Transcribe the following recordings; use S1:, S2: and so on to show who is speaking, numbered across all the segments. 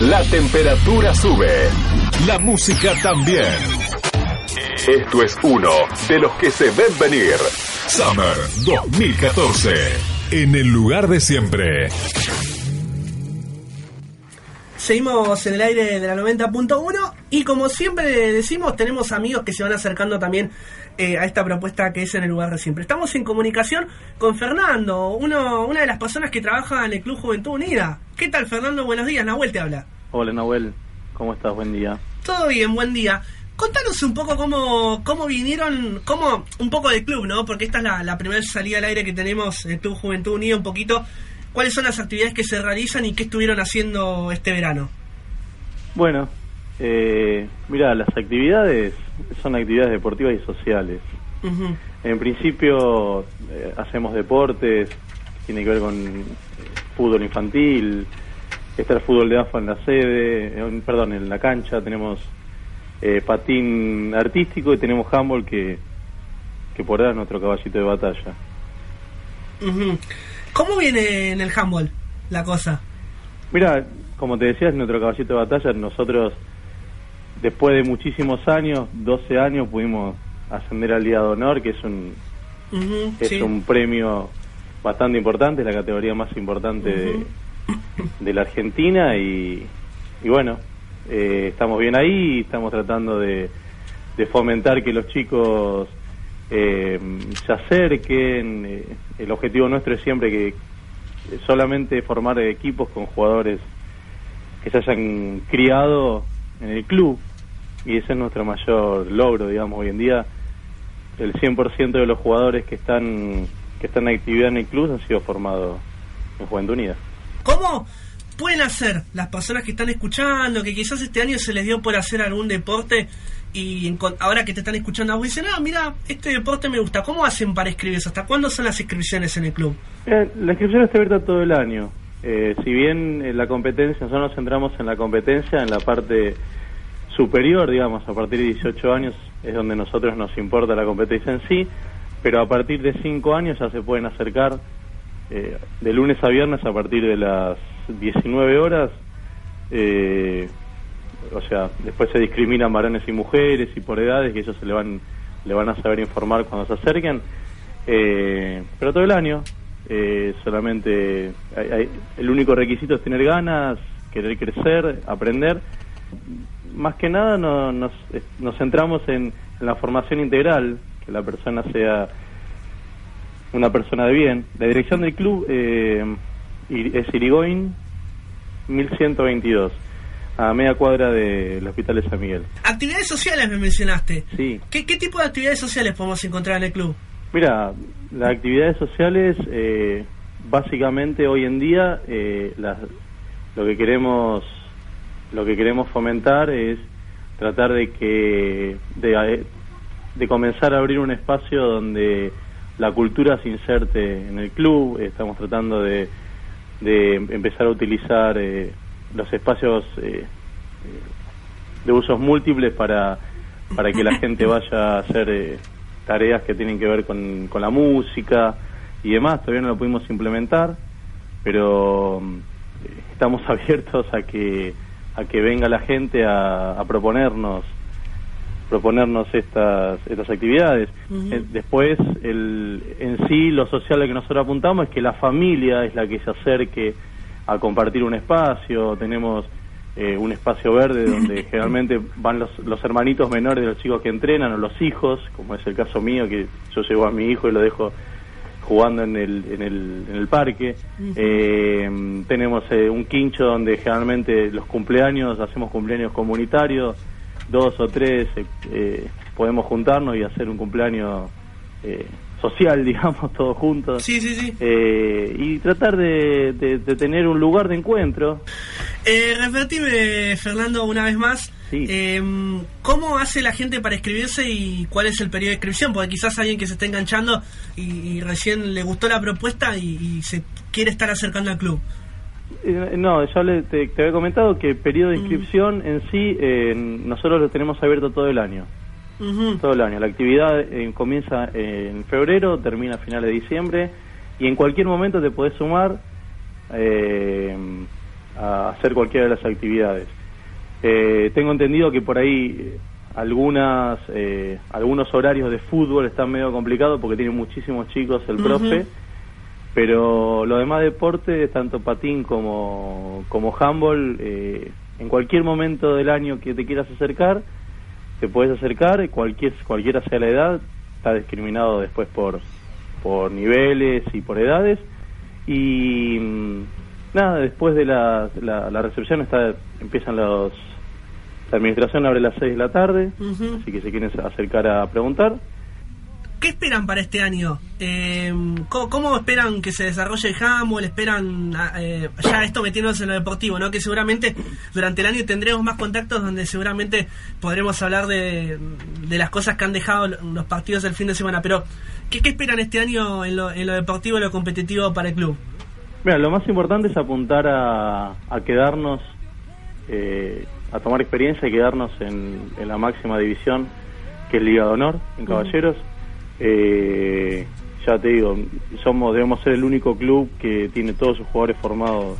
S1: La temperatura sube. La música también. Esto es uno de los que se ven venir. Summer 2014. En el lugar de siempre.
S2: Seguimos en el aire de la 90.1 y como siempre decimos, tenemos amigos que se van acercando también eh, a esta propuesta que es en el lugar de siempre. Estamos en comunicación con Fernando, uno, una de las personas que trabaja en el Club Juventud Unida. ¿Qué tal Fernando? Buenos días, Nahuel te habla.
S3: Hola Nahuel, ¿cómo estás? Buen día.
S2: Todo bien, buen día. Contanos un poco cómo, cómo vinieron, cómo, un poco del club, ¿no? Porque esta es la, la primera salida al aire que tenemos, el Club Juventud Unida, un poquito cuáles son las actividades que se realizan y qué estuvieron haciendo este verano.
S3: Bueno, eh, mira, las actividades son actividades deportivas y sociales. En principio eh, hacemos deportes, tiene que ver con eh, fútbol infantil, está el fútbol de AFA en la sede, eh, perdón, en la cancha, tenemos patín artístico y tenemos handball que, que por ahora es nuestro caballito de batalla.
S2: ¿Cómo viene en el handball la cosa?
S3: Mira, como te decía, es nuestro caballito de batalla. Nosotros, después de muchísimos años, 12 años, pudimos ascender al Día de Honor, que es un, es un premio bastante importante, es la categoría más importante de, la Argentina y, y bueno, eh, estamos bien ahí y estamos tratando de, de fomentar que los chicos eh, se acerquen. Eh, el objetivo nuestro es siempre que solamente formar equipos con jugadores que se hayan criado en el club y ese es nuestro mayor logro, digamos, hoy en día el 100% de los jugadores que están que están en actividad en el club han sido formados en Juventud Unida.
S2: ¿Cómo pueden hacer las personas que están escuchando, que quizás este año se les dio por hacer algún deporte y ahora que te están escuchando a dicen, ah, mira, este deporte me gusta, ¿cómo hacen para inscribirse? ¿Hasta cuándo son las inscripciones en el club?
S3: Eh, la inscripción está abierta todo el año. Eh, si bien en la competencia, nosotros nos centramos en la competencia, en la parte superior, digamos, a partir de 18 años es donde nosotros nos importa la competencia en sí, pero a partir de 5 años ya se pueden acercar eh, de lunes a viernes a partir de las 19 horas. Eh, o sea, después se discriminan varones y mujeres y por edades, que ellos se le van, le van a saber informar cuando se acerquen. Eh, pero todo el año, eh, solamente el único requisito es tener ganas, querer crecer, aprender. Más que nada nos, nos centramos en, la formación integral, que la persona sea una persona de bien. La dirección del club eh, es Irigoyen 1122 a media cuadra del Hospital de San Miguel.
S2: Actividades sociales me mencionaste.
S3: Sí.
S2: ¿Qué, tipo de actividades sociales podemos encontrar en el club?
S3: Mira, las actividades sociales, eh, básicamente hoy en día, eh, lo que queremos, lo que queremos fomentar es tratar de que, de, de comenzar a abrir un espacio donde la cultura se inserte en el club. Estamos tratando de, de empezar a utilizar eh, los espacios eh, de usos múltiples para, para que la gente vaya a hacer eh, tareas que tienen que ver con, con la música y demás. Todavía no lo pudimos implementar, pero eh, estamos abiertos a que a que venga la gente a, a proponernos proponernos estas estas actividades. después, el, en sí, lo social que nosotros apuntamos es que la familia es la que se acerque a compartir un espacio, tenemos eh, un espacio verde donde generalmente van los, los hermanitos menores de los chicos que entrenan o los hijos, como es el caso mío, que yo llevo a mi hijo y lo dejo jugando en el, en el, en el parque. Eh, tenemos eh, un quincho donde generalmente los cumpleaños, hacemos cumpleaños comunitarios, dos o tres podemos juntarnos y hacer un cumpleaños social, digamos, todos juntos.
S2: Sí, sí, sí.
S3: Eh, y tratar de, tener un lugar de encuentro.
S2: Eh, repetime, Fernando, una vez más. Eh, ¿Cómo hace la gente para inscribirse y cuál es el periodo de inscripción? Porque quizás alguien que se esté enganchando y, recién le gustó la propuesta y, se quiere estar acercando al club.
S3: Eh, no, ya te, había comentado que el periodo de inscripción en sí, eh, nosotros lo tenemos abierto todo el año. Todo el año. La actividad eh, comienza en febrero, termina a finales de diciembre y en cualquier momento te podés sumar a hacer cualquiera de las actividades. Eh, tengo entendido que por ahí eh, algunas eh, algunos horarios de fútbol están medio complicados porque tiene muchísimos chicos el profe, pero los demás deportes, tanto patín como, como handball, en cualquier momento del año que te quieras acercar, te puedes acercar, cualquier, cualquiera sea la edad, está discriminado después por, por niveles y por edades. Y mm, nada, después de la, la, recepción está, empiezan los... La administración abre a las 6 de la tarde, así que si quieren acercar a preguntar.
S2: ¿Qué esperan para este año? Eh, ¿cómo, esperan que se desarrolle el handball? ¿Esperan eh, ya esto metiéndose en lo deportivo? ¿no? Que seguramente durante el año tendremos más contactos donde seguramente podremos hablar de, de las cosas que han dejado los partidos del fin de semana. Pero, ¿qué, qué esperan este año en lo, en lo deportivo y lo competitivo para el club?
S3: Mira, lo más importante es apuntar a, quedarnos, eh, a tomar experiencia y quedarnos en, la máxima división, que es Liga de Honor, en Caballeros. Eh, ya te digo, somos debemos ser el único club que tiene todos sus jugadores formados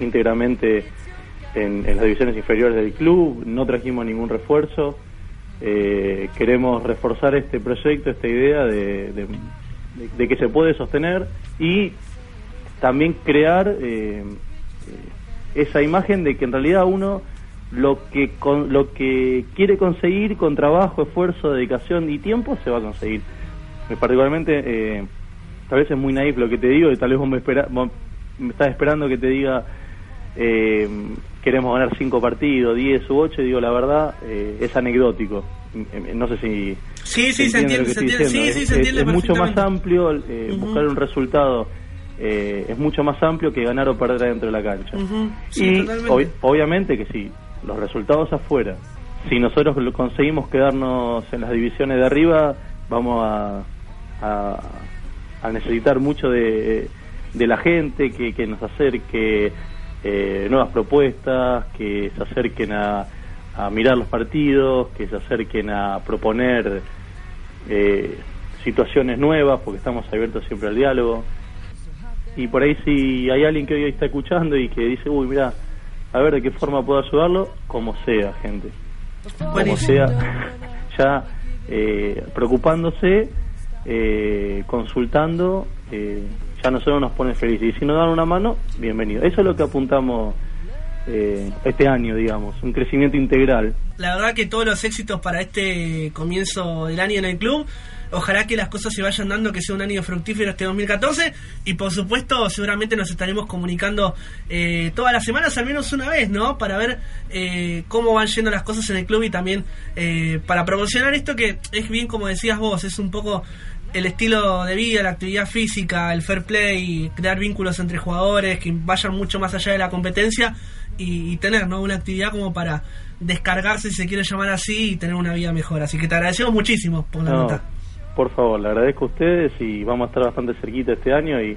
S3: íntegramente en, las divisiones inferiores del club, no trajimos ningún refuerzo. Eh, queremos reforzar este proyecto, esta idea de, que se puede sostener y también crear eh, esa imagen de que en realidad uno lo que con, lo que quiere conseguir con trabajo, esfuerzo, dedicación y tiempo se va a conseguir. Particularmente, eh, tal vez es muy naif lo que te digo y tal vez vos me, espera, me estás esperando que te diga eh, queremos ganar cinco partidos, diez u ocho, y digo la verdad, es anecdótico. No sé si...
S2: Sí, sí, se entiende, se entiende. Sí, sí, se entiende
S3: es, mucho más amplio buscar un resultado eh, es mucho más amplio que ganar o perder dentro de la cancha. y obviamente que si los resultados afuera, si nosotros conseguimos quedarnos en las divisiones de arriba, vamos a, a, necesitar mucho de, de, la gente que, que nos acerque eh, nuevas propuestas, que se acerquen a, a, mirar los partidos, que se acerquen a proponer eh, situaciones nuevas, porque estamos abiertos siempre al diálogo. Y por ahí si hay alguien que hoy está escuchando y que dice, uy, mira, a ver de qué forma puedo ayudarlo, como sea, gente. Como sea, ya eh, preocupándose, eh, consultando, eh, ya nosotros nos pone felices. Y si nos dan una mano, bienvenido. Eso es lo que apuntamos este año, digamos, un crecimiento integral.
S2: La verdad que todos los éxitos para este comienzo del año en el club. Ojalá que las cosas se vayan dando, que sea un año fructífero este 2014. Y por supuesto, seguramente nos estaremos comunicando eh, todas las semanas, al menos una vez, ¿no? Para ver eh, cómo van yendo las cosas en el club y también eh, para promocionar esto que es bien como decías vos, es un poco el estilo de vida, la actividad física, el fair play, crear vínculos entre jugadores que vayan mucho más allá de la competencia y, tener ¿no? una actividad como para descargarse, si se quiere llamar así, y tener una vida mejor. Así que te agradecemos muchísimo por la nota.
S3: Por favor, le agradezco a ustedes y vamos a estar bastante cerquita este año y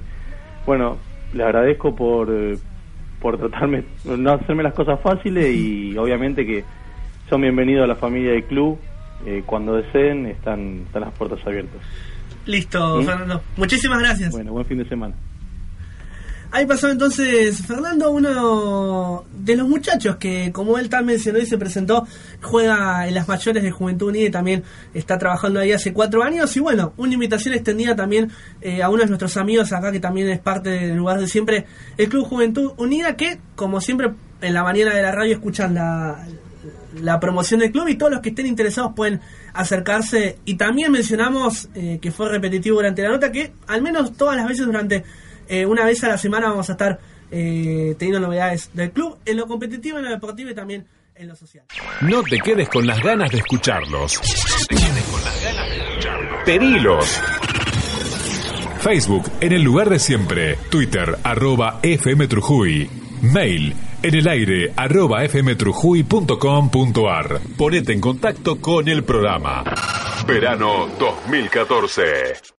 S3: bueno, le agradezco por, por tratarme, no hacerme las cosas fáciles y obviamente que son bienvenidos a la familia del club. Eh, cuando deseen están, están las puertas abiertas.
S2: Listo, ¿Mm? Fernando. Muchísimas gracias.
S3: Bueno, buen fin de semana.
S2: Ahí pasó entonces Fernando, uno de los muchachos que, como él también mencionó y se presentó, juega en las mayores de Juventud Unida y también está trabajando ahí hace cuatro años. Y bueno, una invitación extendida también eh, a uno de nuestros amigos acá, que también es parte del lugar de siempre, el Club Juventud Unida, que, como siempre, en la mañana de la radio escuchan la, la promoción del club y todos los que estén interesados pueden acercarse. Y también mencionamos eh, que fue repetitivo durante la nota que al menos todas las veces durante eh, una vez a la semana vamos a estar eh, teniendo novedades del club, en lo competitivo, en lo deportivo y también en lo social.
S1: No te quedes con las ganas de escucharlos. No te quedes con las ganas de escucharlos. Pedilos. Facebook en el lugar de siempre. Twitter arroba FM Trujuy. Mail En el aire, arroba fmtrujuy.com.ar. Ponete en contacto con el programa. Verano 2014.